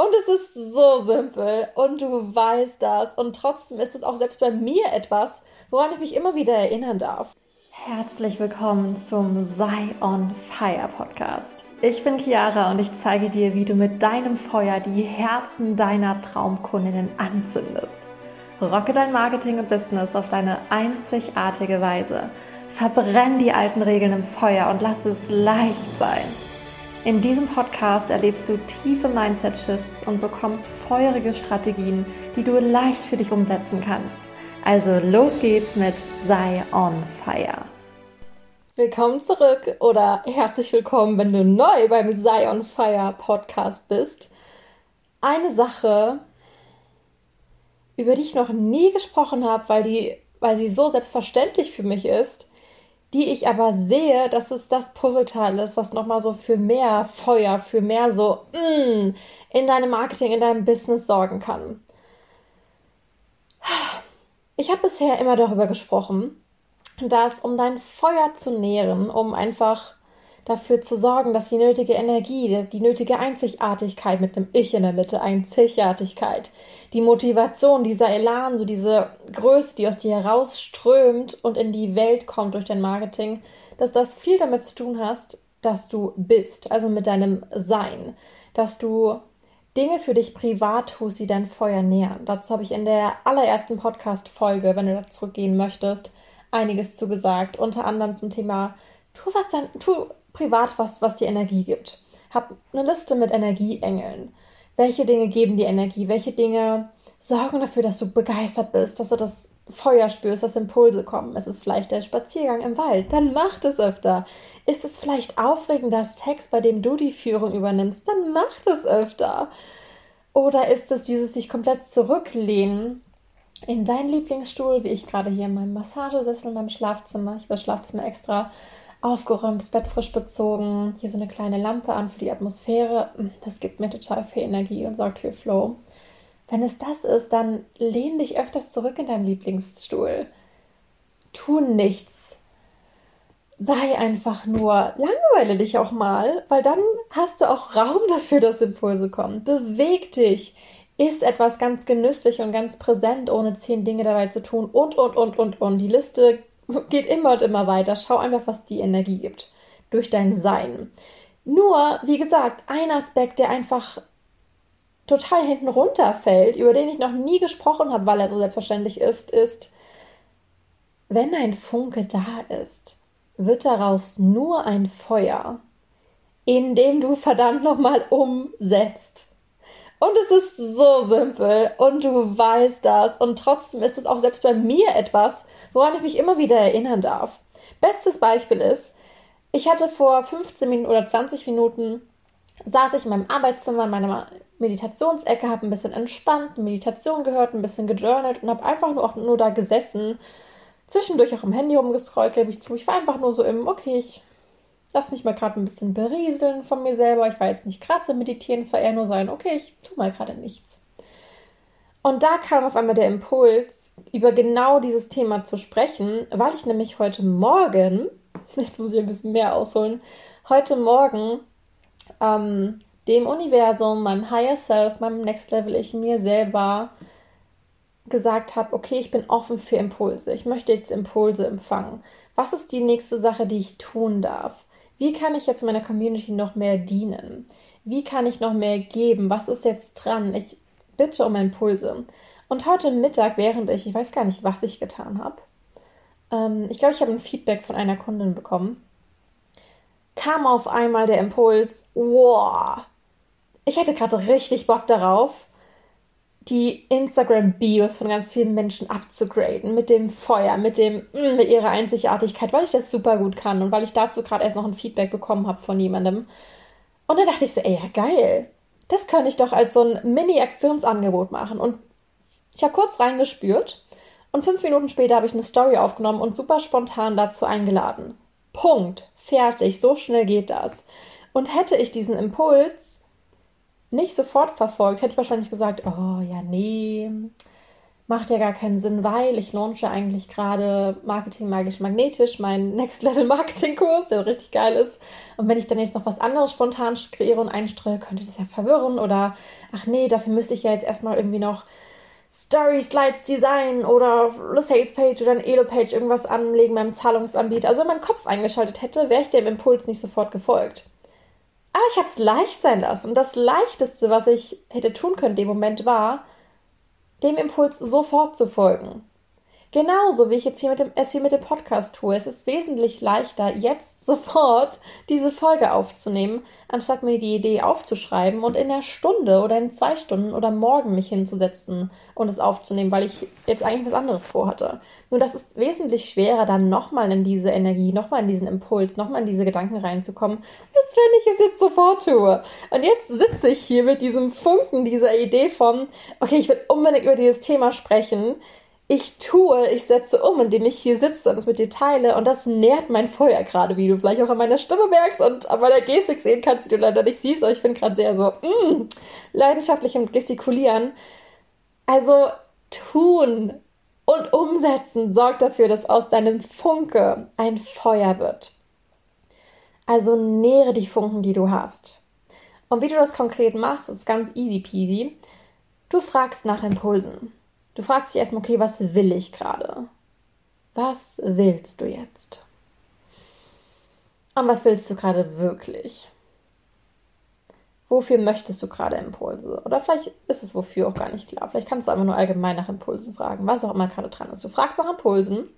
Und es ist so simpel und du weißt das. Und trotzdem ist es auch selbst bei mir etwas, woran ich mich immer wieder erinnern darf. Herzlich willkommen zum Sei on Fire Podcast. Ich bin Chiara und ich zeige dir, wie du mit deinem Feuer die Herzen deiner Traumkundinnen anzündest. Rocke dein Marketing und Business auf deine einzigartige Weise. Verbrenn die alten Regeln im Feuer und lass es leicht sein. In diesem Podcast erlebst du tiefe Mindset-Shifts und bekommst feurige Strategien, die du leicht für dich umsetzen kannst. Also los geht's mit Sei on Fire. Willkommen zurück oder herzlich willkommen, wenn du neu beim Sei on Fire Podcast bist. Eine Sache, über die ich noch nie gesprochen habe, weil, die, weil sie so selbstverständlich für mich ist, die ich aber sehe, dass es das Puzzleteil ist, was nochmal so für mehr Feuer, für mehr so mm, in deinem Marketing, in deinem Business sorgen kann. Ich habe bisher immer darüber gesprochen, dass um dein Feuer zu nähren, um einfach dafür zu sorgen, dass die nötige Energie, die nötige Einzigartigkeit mit dem Ich in der Mitte, Einzigartigkeit, die Motivation, dieser Elan, so diese Größe, die aus dir herausströmt und in die Welt kommt durch dein Marketing, dass das viel damit zu tun hast, dass du bist, also mit deinem Sein, dass du Dinge für dich privat tust, die dein Feuer nähern. Dazu habe ich in der allerersten Podcast-Folge, wenn du da zurückgehen möchtest, einiges zugesagt. Unter anderem zum Thema, tu was dann, tu privat was, was dir Energie gibt. Hab eine Liste mit Energieengeln welche Dinge geben dir Energie, welche Dinge sorgen dafür, dass du begeistert bist, dass du das Feuer spürst, dass Impulse kommen. Es ist vielleicht der Spaziergang im Wald, dann mach es öfter. Ist es vielleicht aufregender Sex, bei dem du die Führung übernimmst, dann mach es öfter. Oder ist es dieses sich komplett zurücklehnen in deinen Lieblingsstuhl, wie ich gerade hier in meinem Massagesessel in meinem Schlafzimmer. Ich habe das Schlafzimmer extra aufgeräumt, das Bett frisch bezogen, hier so eine kleine Lampe an für die Atmosphäre. Das gibt mir total viel Energie und sorgt für Flow. Wenn es das ist, dann lehn dich öfters zurück in deinem Lieblingsstuhl. Tu nichts. Sei einfach nur, langweile dich auch mal, weil dann hast du auch Raum dafür, dass Impulse kommen. Beweg dich. Ist etwas ganz genüsslich und ganz präsent, ohne zehn Dinge dabei zu tun und, und, und, und, und. Die Liste geht immer und immer weiter. Schau einfach, was die Energie gibt durch dein Sein. Nur, wie gesagt, ein Aspekt, der einfach total hinten runterfällt, über den ich noch nie gesprochen habe, weil er so selbstverständlich ist, ist, wenn ein Funke da ist, wird daraus nur ein Feuer, in dem du verdammt nochmal umsetzt. Und es ist so simpel und du weißt das und trotzdem ist es auch selbst bei mir etwas, woran ich mich immer wieder erinnern darf. Bestes Beispiel ist, ich hatte vor 15 Minuten oder 20 Minuten saß ich in meinem Arbeitszimmer in meiner Meditationsecke, habe ein bisschen entspannt, Meditation gehört, ein bisschen gejournalt und habe einfach nur, auch nur da gesessen, zwischendurch auch im Handy rumgescrollt, gebe ich zu. Ich war einfach nur so im, okay, ich lass mich mal gerade ein bisschen berieseln von mir selber. Ich war jetzt nicht gerade so meditieren, es war eher nur so ein, okay, ich tue mal gerade nichts. Und da kam auf einmal der Impuls, über genau dieses Thema zu sprechen, weil ich nämlich heute Morgen, jetzt muss ich ein bisschen mehr ausholen, heute Morgen ähm, dem Universum, meinem Higher Self, meinem Next Level, ich mir selber gesagt habe, okay, ich bin offen für Impulse. Ich möchte jetzt Impulse empfangen. Was ist die nächste Sache, die ich tun darf? Wie kann ich jetzt meiner Community noch mehr dienen? Wie kann ich noch mehr geben? Was ist jetzt dran? Ich bitte um Impulse. Und heute Mittag, während ich, ich weiß gar nicht, was ich getan habe, ähm, ich glaube, ich habe ein Feedback von einer Kundin bekommen, kam auf einmal der Impuls, wow, ich hätte gerade richtig Bock darauf, die Instagram-Bios von ganz vielen Menschen abzugraden, mit dem Feuer, mit dem, mm, mit ihrer Einzigartigkeit, weil ich das super gut kann und weil ich dazu gerade erst noch ein Feedback bekommen habe von jemandem. Und dann dachte ich so, ey, ja geil, das könnte ich doch als so ein Mini-Aktionsangebot machen. Und ich habe kurz reingespürt und fünf Minuten später habe ich eine Story aufgenommen und super spontan dazu eingeladen. Punkt. Fertig. So schnell geht das. Und hätte ich diesen Impuls nicht sofort verfolgt, hätte ich wahrscheinlich gesagt, oh ja, nee, macht ja gar keinen Sinn, weil ich launche eigentlich gerade Marketing magisch magnetisch, meinen Next Level Marketing Kurs, der richtig geil ist. Und wenn ich dann jetzt noch was anderes spontan kreiere und einstreue, könnte das ja verwirren oder ach nee, dafür müsste ich ja jetzt erstmal irgendwie noch Story Slides Design oder eine Sales Page oder eine Elo Page irgendwas anlegen beim Zahlungsanbieter. Also wenn mein Kopf eingeschaltet hätte, wäre ich dem Impuls nicht sofort gefolgt. Aber ich habe es leicht sein lassen. Und das Leichteste, was ich hätte tun können in dem Moment, war, dem Impuls sofort zu folgen. Genauso wie ich jetzt hier mit dem, es hier mit dem Podcast tue. Es ist wesentlich leichter, jetzt sofort diese Folge aufzunehmen, anstatt mir die Idee aufzuschreiben und in der Stunde oder in zwei Stunden oder morgen mich hinzusetzen und es aufzunehmen, weil ich jetzt eigentlich was anderes vorhatte. Nur das ist wesentlich schwerer, dann nochmal in diese Energie, nochmal in diesen Impuls, nochmal in diese Gedanken reinzukommen, als wenn ich es jetzt sofort tue. Und jetzt sitze ich hier mit diesem Funken, dieser Idee von, okay, ich will unbedingt über dieses Thema sprechen ich tue, ich setze um, indem ich hier sitze und es mit dir teile. Und das nährt mein Feuer gerade, wie du vielleicht auch an meiner Stimme merkst und an meiner Gestik sehen kannst, die du leider nicht siehst. Aber ich bin gerade sehr so mm, leidenschaftlich im Gestikulieren. Also tun und umsetzen sorgt dafür, dass aus deinem Funke ein Feuer wird. Also nähere die Funken, die du hast. Und wie du das konkret machst, ist ganz easy peasy. Du fragst nach Impulsen. Du fragst dich erstmal, okay, was will ich gerade? Was willst du jetzt? Und was willst du gerade wirklich? Wofür möchtest du gerade Impulse? Oder vielleicht ist es wofür auch gar nicht klar. Vielleicht kannst du einfach nur allgemein nach Impulsen fragen, was auch immer gerade dran ist. Du fragst nach Impulsen,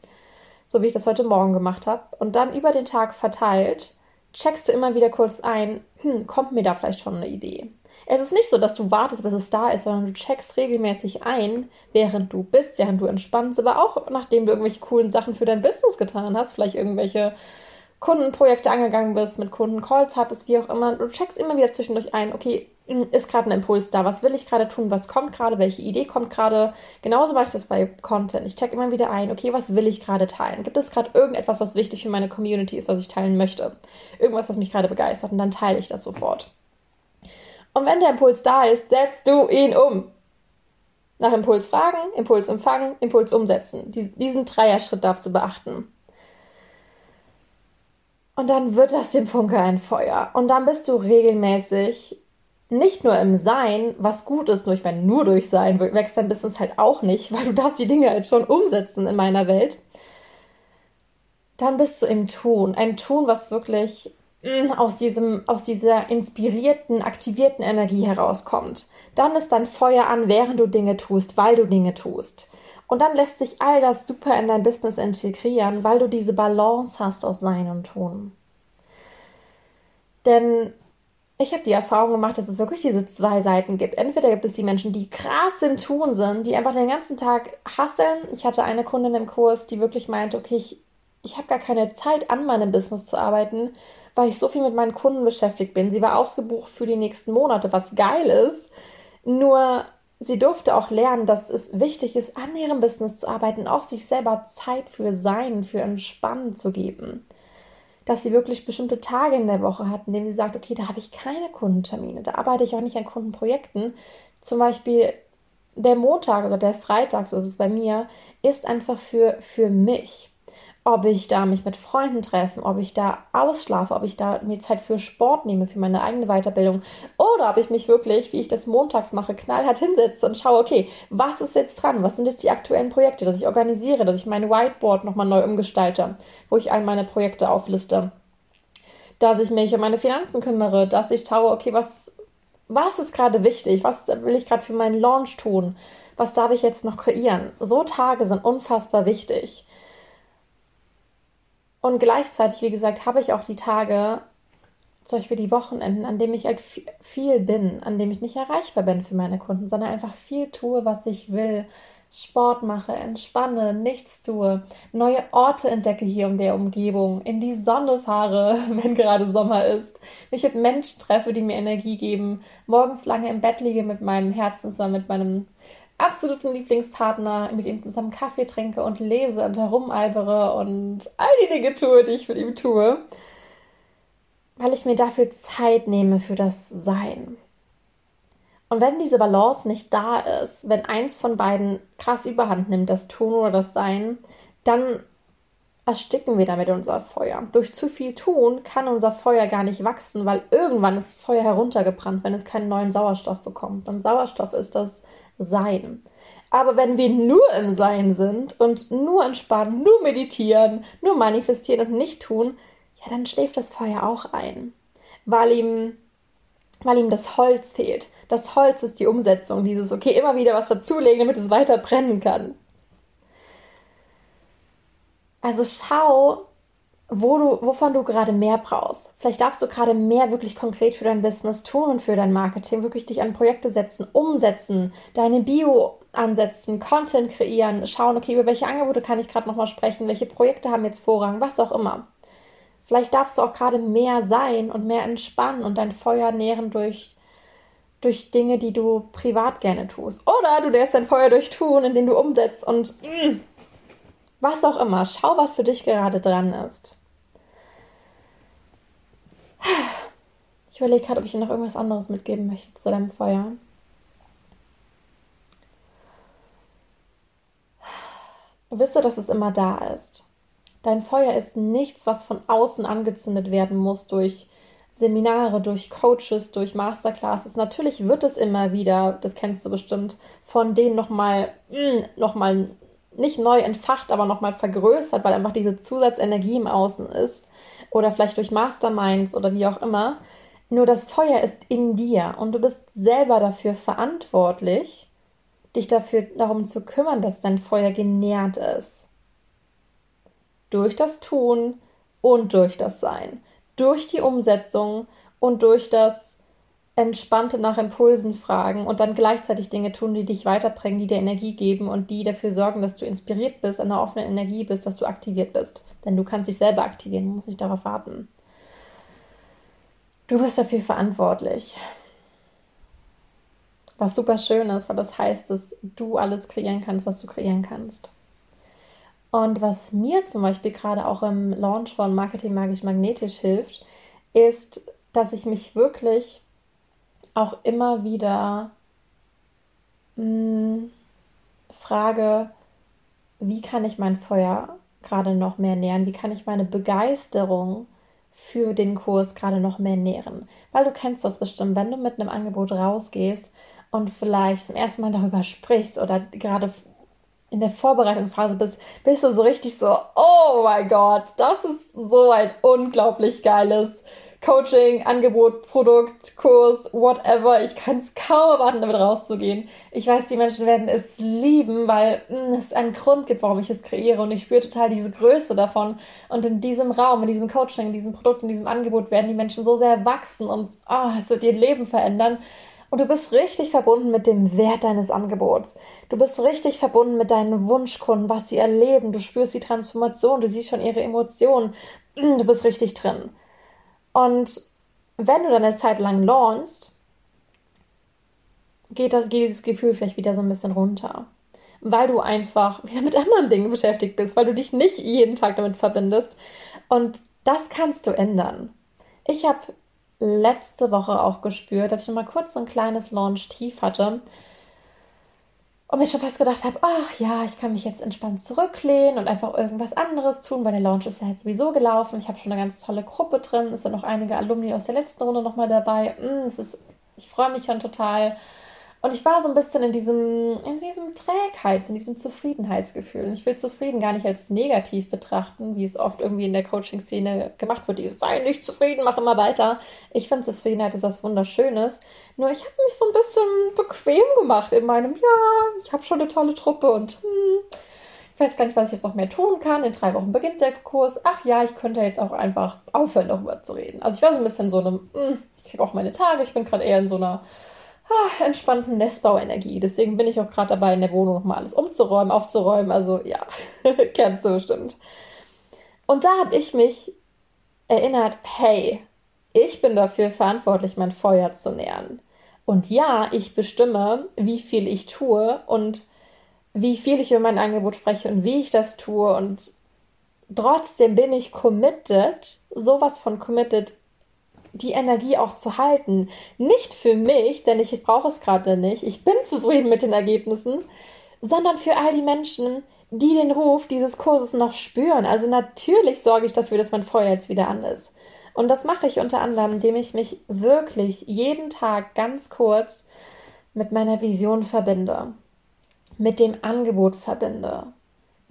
so wie ich das heute Morgen gemacht habe, und dann über den Tag verteilt checkst du immer wieder kurz ein, hm, kommt mir da vielleicht schon eine Idee? Es ist nicht so, dass du wartest, bis es da ist, sondern du checkst regelmäßig ein, während du bist, während du entspannst, aber auch nachdem du irgendwelche coolen Sachen für dein Business getan hast, vielleicht irgendwelche Kundenprojekte angegangen bist, mit Kunden Calls hattest, wie auch immer. Du checkst immer wieder zwischendurch ein, okay, ist gerade ein Impuls da, was will ich gerade tun, was kommt gerade, welche Idee kommt gerade. Genauso mache ich das bei Content. Ich check immer wieder ein, okay, was will ich gerade teilen? Gibt es gerade irgendetwas, was wichtig für meine Community ist, was ich teilen möchte? Irgendwas, was mich gerade begeistert und dann teile ich das sofort. Und wenn der Impuls da ist, setzt du ihn um. Nach Impuls fragen, Impuls empfangen, Impuls umsetzen. Diesen Dreier-Schritt darfst du beachten. Und dann wird das dem Funke ein Feuer. Und dann bist du regelmäßig nicht nur im Sein, was gut ist, nur ich meine, nur durch Sein wächst dein Business halt auch nicht, weil du darfst die Dinge halt schon umsetzen in meiner Welt. Dann bist du im Tun. Ein Tun, was wirklich Mm, aus diesem, aus dieser inspirierten, aktivierten Energie herauskommt. Dann ist dein Feuer an, während du Dinge tust, weil du Dinge tust. Und dann lässt sich all das super in dein Business integrieren, weil du diese Balance hast aus Sein und Tun. Denn ich habe die Erfahrung gemacht, dass es wirklich diese zwei Seiten gibt. Entweder gibt es die Menschen, die krass im Tun sind, die einfach den ganzen Tag hasseln. Ich hatte eine Kundin im Kurs, die wirklich meinte, okay, ich, ich habe gar keine Zeit, an meinem Business zu arbeiten, weil ich so viel mit meinen Kunden beschäftigt bin. Sie war ausgebucht für die nächsten Monate, was geil ist. Nur sie durfte auch lernen, dass es wichtig ist, an ihrem Business zu arbeiten, auch sich selber Zeit für Sein, für Entspannen zu geben. Dass sie wirklich bestimmte Tage in der Woche hat, in denen sie sagt, okay, da habe ich keine Kundentermine, da arbeite ich auch nicht an Kundenprojekten. Zum Beispiel der Montag oder der Freitag, so ist es bei mir, ist einfach für, für mich ob ich da mich mit Freunden treffe, ob ich da ausschlafe, ob ich da mir Zeit für Sport nehme, für meine eigene Weiterbildung oder ob ich mich wirklich, wie ich das montags mache, knallhart hinsetze und schaue, okay, was ist jetzt dran? Was sind jetzt die aktuellen Projekte, dass ich organisiere, dass ich mein Whiteboard nochmal neu umgestalte, wo ich all meine Projekte aufliste, dass ich mich um meine Finanzen kümmere, dass ich schaue, okay, was, was ist gerade wichtig? Was will ich gerade für meinen Launch tun? Was darf ich jetzt noch kreieren? So Tage sind unfassbar wichtig. Und gleichzeitig, wie gesagt, habe ich auch die Tage, zum Beispiel die Wochenenden, an denen ich halt viel bin, an denen ich nicht erreichbar bin für meine Kunden, sondern einfach viel tue, was ich will. Sport mache, entspanne, nichts tue, neue Orte entdecke hier um der Umgebung, in die Sonne fahre, wenn gerade Sommer ist, mich mit Menschen treffe, die mir Energie geben, morgens lange im Bett liege mit meinem Herzen, sondern mit meinem absoluten Lieblingspartner, mit ihm zusammen Kaffee trinke und lese und herumalbere und all die Dinge tue, die ich mit ihm tue, weil ich mir dafür Zeit nehme für das Sein. Und wenn diese Balance nicht da ist, wenn eins von beiden krass überhand nimmt, das Tun oder das Sein, dann ersticken wir damit unser Feuer. Durch zu viel Tun kann unser Feuer gar nicht wachsen, weil irgendwann ist das Feuer heruntergebrannt, wenn es keinen neuen Sauerstoff bekommt. Und Sauerstoff ist das Sein. Aber wenn wir nur im Sein sind und nur entspannen, nur meditieren, nur manifestieren und nicht tun, ja, dann schläft das Feuer auch ein, weil ihm, weil ihm das Holz fehlt. Das Holz ist die Umsetzung, dieses, okay, immer wieder was dazulegen, damit es weiter brennen kann. Also schau, wo du, wovon du gerade mehr brauchst. Vielleicht darfst du gerade mehr wirklich konkret für dein Business tun und für dein Marketing, wirklich dich an Projekte setzen, umsetzen, deine Bio ansetzen, Content kreieren, schauen, okay, über welche Angebote kann ich gerade nochmal sprechen, welche Projekte haben jetzt Vorrang, was auch immer. Vielleicht darfst du auch gerade mehr sein und mehr entspannen und dein Feuer nähren durch, durch Dinge, die du privat gerne tust. Oder du lässt dein Feuer durch tun, indem du umsetzt und mm, was auch immer. Schau, was für dich gerade dran ist. Ich überlege gerade, ob ich dir noch irgendwas anderes mitgeben möchte zu deinem Feuer. Wisse, dass es immer da ist. Dein Feuer ist nichts, was von außen angezündet werden muss durch Seminare, durch Coaches, durch Masterclasses. Natürlich wird es immer wieder, das kennst du bestimmt, von denen nochmal, mm, nochmal nicht neu entfacht, aber nochmal vergrößert, weil einfach diese Zusatzenergie im Außen ist. Oder vielleicht durch Masterminds oder wie auch immer. Nur das Feuer ist in dir und du bist selber dafür verantwortlich, dich dafür darum zu kümmern, dass dein Feuer genährt ist. Durch das Tun und durch das Sein. Durch die Umsetzung und durch das entspannte nach Impulsen fragen und dann gleichzeitig Dinge tun, die dich weiterbringen, die dir Energie geben und die dafür sorgen, dass du inspiriert bist, in einer offenen Energie bist, dass du aktiviert bist. Denn du kannst dich selber aktivieren, du musst nicht darauf warten. Du bist dafür verantwortlich. Was super schön ist, weil das heißt, dass du alles kreieren kannst, was du kreieren kannst. Und was mir zum Beispiel gerade auch im Launch von Marketing Magisch Magnetisch hilft, ist, dass ich mich wirklich auch immer wieder mh, hm, frage, wie kann ich mein Feuer gerade noch mehr nähren? Wie kann ich meine Begeisterung für den Kurs gerade noch mehr nähren? Weil du kennst das bestimmt, wenn du mit einem Angebot rausgehst und vielleicht zum ersten Mal darüber sprichst oder gerade in der Vorbereitungsphase bist, bist du so richtig so, oh mein Gott, das ist so ein unglaublich geiles Coaching, Angebot, Produkt, Kurs, whatever. Ich kann es kaum erwarten, damit rauszugehen. Ich weiß, die Menschen werden es lieben, weil mh, hm, es einen Grund gibt, warum ich es kreiere. Und ich spüre total diese Größe davon. Und in diesem Raum, in diesem Coaching, in diesem Produkt, in diesem Angebot werden die Menschen so sehr wachsen und oh, es wird ihr Leben verändern. Und du bist richtig verbunden mit dem Wert deines Angebots. Du bist richtig verbunden mit deinen Wunschkunden, was sie erleben. Du spürst die Transformation, du siehst schon ihre Emotionen. Du bist richtig drin. Und wenn du dann eine Zeit lang launchst, geht, geht dieses Gefühl vielleicht wieder so ein bisschen runter. Weil du einfach wieder mit anderen Dingen beschäftigt bist, weil du dich nicht jeden Tag damit verbindest. Und das kannst du ändern. Ich habe letzte Woche auch gespürt, dass ich mal kurz so ein kleines Launch-Tief hatte und mir schon fast gedacht habe, ach ja, ich kann mich jetzt entspannt zurücklehnen und einfach irgendwas anderes tun, weil der Launch ist ja jetzt sowieso gelaufen. Ich habe schon eine ganz tolle Gruppe drin, es sind noch einige Alumni aus der letzten Runde nochmal dabei. Mm, es ist, ich freue mich schon total. Und ich war so ein bisschen in diesem, in diesem Trägheits-, in diesem Zufriedenheitsgefühl. Und ich will zufrieden gar nicht als negativ betrachten, wie es oft irgendwie in der Coaching-Szene gemacht wird. Dieses, sei nicht zufrieden, mach immer weiter. Ich finde Zufriedenheit ist was Wunderschönes. Nur ich habe mich so ein bisschen bequem gemacht in meinem, ja, ich habe schon eine tolle Truppe und hm, ich weiß gar nicht, was ich jetzt noch mehr tun kann. In drei Wochen beginnt der Kurs. Ach ja, ich könnte jetzt auch einfach aufhören, darüber zu reden. Also ich war so ein bisschen so einem, hm, ich kriege auch meine Tage. Ich bin gerade eher in so einer ah, entspannten Nestbauenergie. Deswegen bin ich auch gerade dabei, in der Wohnung nochmal alles umzuräumen, aufzuräumen. Also ja, kennst du bestimmt. Und da habe ich mich erinnert, hey, ich bin dafür verantwortlich, mein Feuer zu nähren. Und ja, ich bestimme, wie viel ich tue und wie viel ich über mein Angebot spreche und wie ich das tue. Und trotzdem bin ich committed, sowas von committed, die Energie auch zu halten. Nicht für mich, denn ich brauche es gerade nicht. Ich bin zufrieden mit den Ergebnissen, sondern für all die Menschen, die den Ruf dieses Kurses noch spüren. Also natürlich sorge ich dafür, dass mein Feuer jetzt wieder an ist. Und das mache ich unter anderem, indem ich mich wirklich jeden Tag ganz kurz mit meiner Vision verbinde, mit dem Angebot verbinde,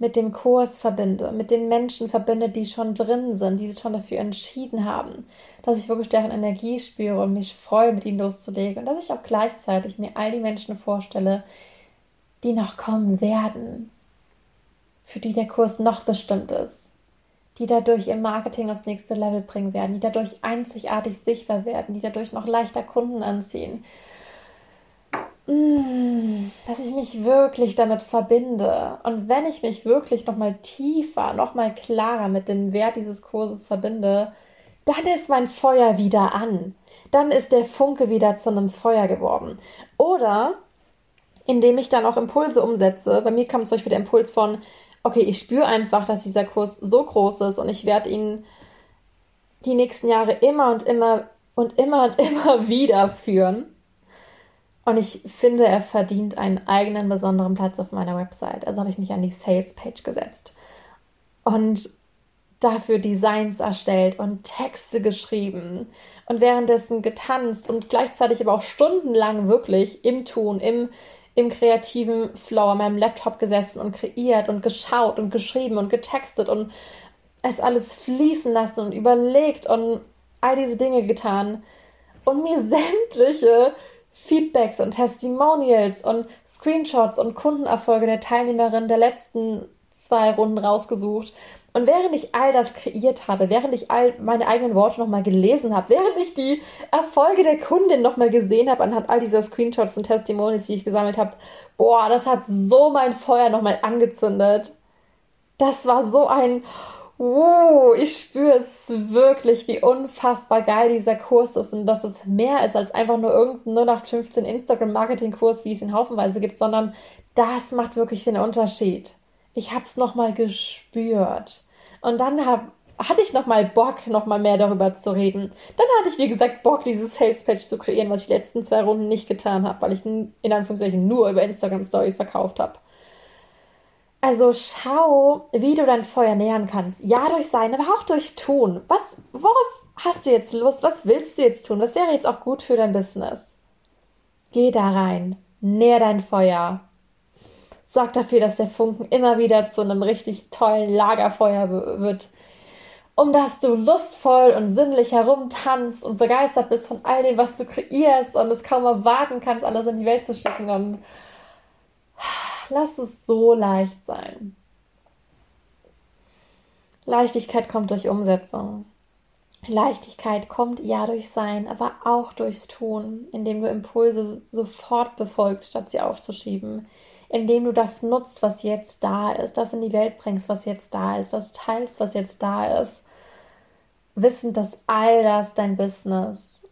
mit dem Kurs verbinde, mit den Menschen verbinde, die schon drin sind, die sich schon dafür entschieden haben, dass ich wirklich deren Energie spüre und mich freue, mit ihnen loszulegen. Und dass ich auch gleichzeitig mir all die Menschen vorstelle, die noch kommen werden, für die der Kurs noch bestimmt ist, die dadurch ihr Marketing aufs nächste Level bringen werden, die dadurch einzigartig sichtbar werden, die dadurch noch leichter Kunden anziehen, dass ich mich wirklich damit verbinde. Und wenn ich mich wirklich noch mal tiefer, noch mal klarer mit dem Wert dieses Kurses verbinde, dann ist mein Feuer wieder an. Dann ist der Funke wieder zu einem Feuer geworden. Oder indem ich dann auch Impulse umsetze. Bei mir kam zum Beispiel der Impuls von, okay, ich spüre einfach, dass dieser Kurs so groß ist und ich werde ihn die nächsten Jahre immer und immer und immer und immer wieder führen. Und ich finde, er verdient einen eigenen besonderen Platz auf meiner Website. Also habe ich mich an die Sales Page gesetzt und dafür Designs erstellt und Texte geschrieben und währenddessen getanzt und gleichzeitig aber auch stundenlang wirklich im Tun, im, im kreativen Flow an meinem Laptop gesessen und kreiert und geschaut und geschrieben und getextet und es alles fließen lassen und überlegt und all diese Dinge getan und mir sämtliche Feedbacks und Testimonials und Screenshots und Kundenerfolge der Teilnehmerinnen der letzten zwei Runden rausgesucht. Und während ich all das kreiert habe, während ich all meine eigenen Worte nochmal gelesen habe, während ich die Erfolge der Kundin nochmal gesehen habe anhand all dieser Screenshots und Testimonials, die ich gesammelt habe, boah, das hat so mein Feuer nochmal angezündet. Das war so ein Wow, ich spüre es wirklich, wie unfassbar geil dieser Kurs ist und dass es mehr ist als einfach nur irgendein 0815 Instagram-Marketing-Kurs, wie es ihn haufenweise gibt, sondern das macht wirklich den Unterschied. Ich habe es nochmal gespürt. Und dann hab, hatte ich nochmal Bock, nochmal mehr darüber zu reden. Dann hatte ich, wie gesagt, Bock, dieses Sales-Patch zu kreieren, was ich die letzten zwei Runden nicht getan habe, weil ich in Anführungszeichen nur über Instagram-Stories verkauft habe. Also schau, wie du dein Feuer nähern kannst. Ja, durch Sein, aber auch durch Tun. Was, worauf hast du jetzt Lust? Was willst du jetzt tun? Was wäre jetzt auch gut für dein Business? Geh da rein. Nähr dein Feuer. Sorg dafür, dass der Funken immer wieder zu einem richtig tollen Lagerfeuer wird. Um dass du lustvoll und sinnlich herumtanzt und begeistert bist von all dem, was du kreierst und es kaum erwarten kannst, alles in die Welt zu schicken und lass es so leicht sein. Leichtigkeit kommt durch Umsetzung. Leichtigkeit kommt ja durch Sein, aber auch durchs Tun, indem du Impulse sofort befolgst, statt sie aufzuschieben, indem du das nutzt, was jetzt da ist, das in die Welt bringst, was jetzt da ist, das teilst, was jetzt da ist, wissend, dass all das dein Business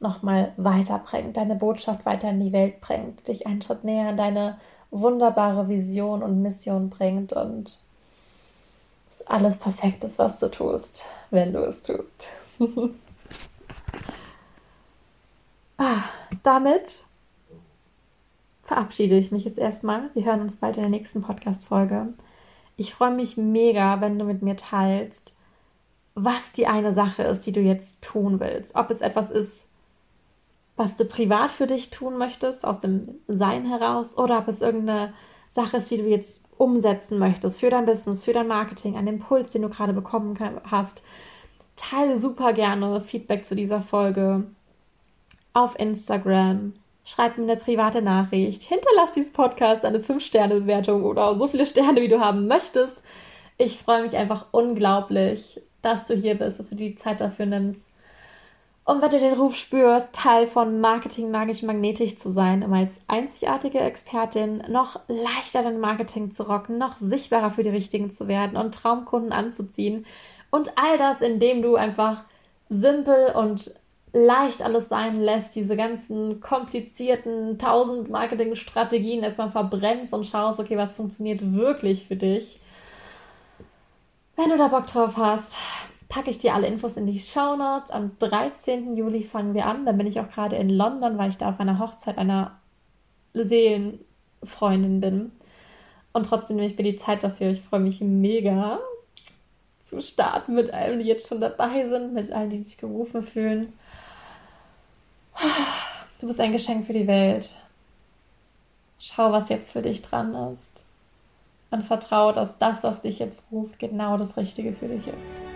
nochmal weiterbringt, deine Botschaft weiter in die Welt bringt, dich einen Schritt näher an deine wunderbare Vision und Mission bringt und es alles perfekt ist, was du tust, wenn du es tust. ah, damit verabschiede ich mich jetzt erstmal. Wir hören uns bald in der nächsten Podcast-Folge. Ich freue mich mega, wenn du mit mir teilst, was die eine Sache ist, die du jetzt tun willst. Ob es etwas ist, was du privat für dich tun möchtest, aus dem Sein heraus, oder ob es irgendeine Sache ist, die du jetzt umsetzen möchtest für dein Business, für dein Marketing, einen Impuls, den du gerade bekommen hast. Teile super gerne Feedback zu dieser Folge auf Instagram. Schreib mir eine private Nachricht. Hinterlass dieses Podcast eine 5-Sterne-Bewertung oder so viele Sterne, wie du haben möchtest. Ich freue mich einfach unglaublich, dass du hier bist, dass du die Zeit dafür nimmst und wenn du den Ruf spürst, Teil von Marketing magisch magnetisch zu sein, um als einzigartige Expertin noch leichter dein Marketing zu rocken, noch sichtbarer für die Richtigen zu werden und Traumkunden anzuziehen und all das, indem du einfach simpel und leicht alles sein lässt, diese ganzen komplizierten tausend Marketingstrategien erstmal verbrennst und schaust, okay, was funktioniert wirklich für dich. Wenn du da Bock drauf hast, packe ich dir alle Infos in die Show Notes. Am 13. Juli fangen wir an. Dann bin ich auch gerade in London, weil ich da auf einer Hochzeit einer Seelenfreundin bin. Und trotzdem nehme ich mir die Zeit dafür. Ich freue mich mega zu starten mit allen, die jetzt schon dabei sind, mit allen, die sich gerufen fühlen. Du bist ein Geschenk für die Welt. Schau, was jetzt für dich dran ist. Und vertraue, dass das, was dich jetzt ruft, genau das Richtige für dich ist.